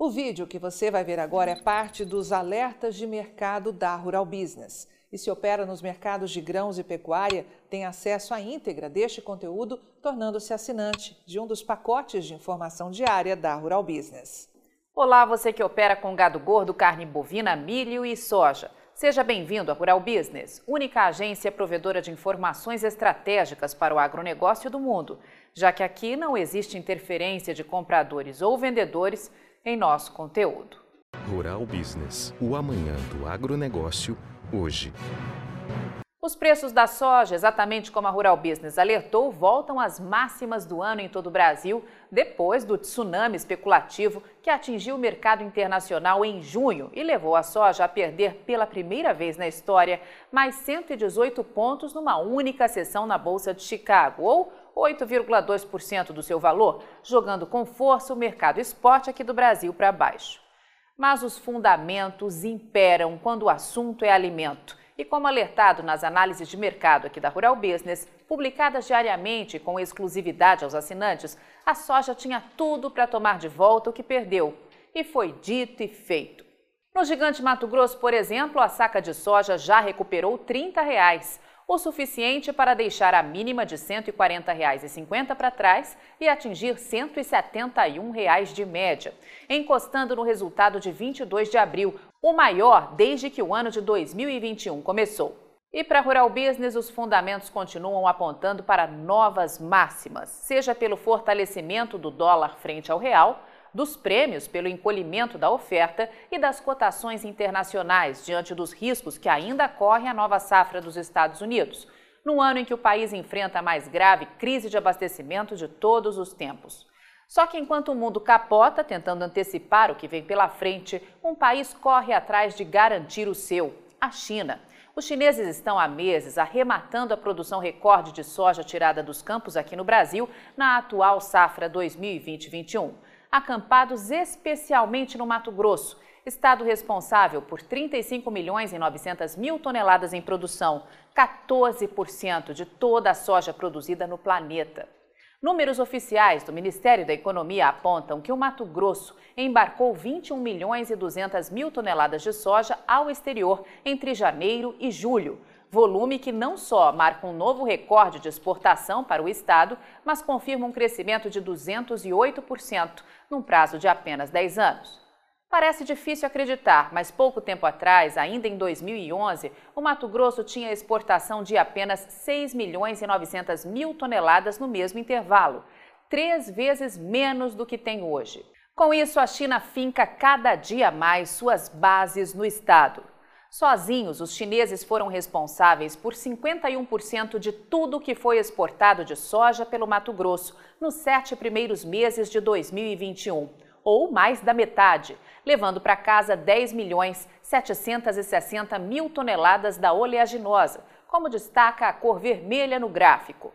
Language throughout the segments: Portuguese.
O vídeo que você vai ver agora é parte dos alertas de mercado da Rural Business. E se opera nos mercados de grãos e pecuária, tem acesso à íntegra deste conteúdo, tornando-se assinante de um dos pacotes de informação diária da Rural Business. Olá, você que opera com gado gordo, carne bovina, milho e soja. Seja bem-vindo à Rural Business, única agência provedora de informações estratégicas para o agronegócio do mundo, já que aqui não existe interferência de compradores ou vendedores em nosso conteúdo. Rural Business, o amanhã do agronegócio, hoje. Os preços da soja, exatamente como a Rural Business alertou, voltam às máximas do ano em todo o Brasil, depois do tsunami especulativo que atingiu o mercado internacional em junho e levou a soja a perder pela primeira vez na história mais 118 pontos numa única sessão na Bolsa de Chicago, ou 8,2% do seu valor, jogando com força o mercado esporte aqui do Brasil para baixo. Mas os fundamentos imperam quando o assunto é alimento. E como alertado nas análises de mercado aqui da Rural Business, publicadas diariamente com exclusividade aos assinantes, a soja tinha tudo para tomar de volta o que perdeu. E foi dito e feito. No Gigante Mato Grosso, por exemplo, a saca de soja já recuperou 30 reais o suficiente para deixar a mínima de R$ 140,50 para trás e atingir 171 reais de média, encostando no resultado de 22 de abril, o maior desde que o ano de 2021 começou. E para Rural Business, os fundamentos continuam apontando para novas máximas, seja pelo fortalecimento do dólar frente ao real, dos prêmios pelo encolhimento da oferta e das cotações internacionais diante dos riscos que ainda corre a nova safra dos Estados Unidos, no ano em que o país enfrenta a mais grave crise de abastecimento de todos os tempos. Só que enquanto o mundo capota, tentando antecipar o que vem pela frente, um país corre atrás de garantir o seu, a China. Os chineses estão há meses arrematando a produção recorde de soja tirada dos campos aqui no Brasil na atual safra 2020-21 acampados especialmente no Mato Grosso, estado responsável por 35 milhões e 900 mil toneladas em produção, 14% de toda a soja produzida no planeta. Números oficiais do Ministério da Economia apontam que o Mato Grosso embarcou 21 milhões e 200 mil toneladas de soja ao exterior entre janeiro e julho, volume que não só marca um novo recorde de exportação para o estado, mas confirma um crescimento de 208% num prazo de apenas 10 anos. Parece difícil acreditar, mas pouco tempo atrás, ainda em 2011, o Mato Grosso tinha exportação de apenas 6 milhões e 900 mil toneladas no mesmo intervalo, três vezes menos do que tem hoje. Com isso, a China finca cada dia mais suas bases no estado. Sozinhos, os chineses foram responsáveis por 51% de tudo que foi exportado de soja pelo Mato Grosso nos sete primeiros meses de 2021, ou mais da metade, levando para casa 10 milhões 760 mil toneladas da oleaginosa, como destaca a cor vermelha no gráfico.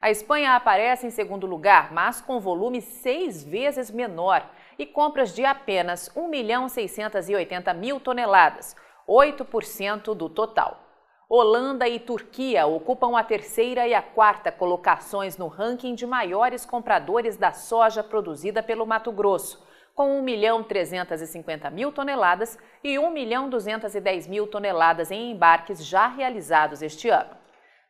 A Espanha aparece em segundo lugar, mas com volume seis vezes menor e compras de apenas 1 milhão 680 mil toneladas, 8% do total. Holanda e Turquia ocupam a terceira e a quarta colocações no ranking de maiores compradores da soja produzida pelo Mato Grosso, com 1 milhão 350 mil toneladas e 1 milhão 210 mil toneladas em embarques já realizados este ano.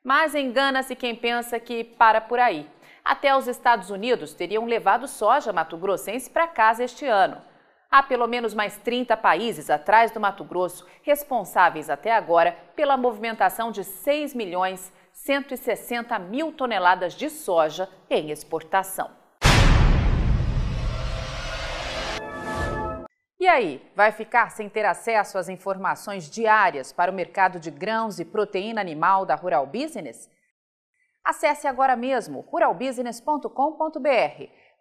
Mas engana-se quem pensa que para por aí. Até os Estados Unidos teriam levado soja mato-grossense para casa este ano. Há pelo menos mais 30 países atrás do Mato Grosso responsáveis até agora pela movimentação de 6 milhões 160 mil toneladas de soja em exportação. E aí, vai ficar sem ter acesso às informações diárias para o mercado de grãos e proteína animal da Rural Business? Acesse agora mesmo ruralbusiness.com.br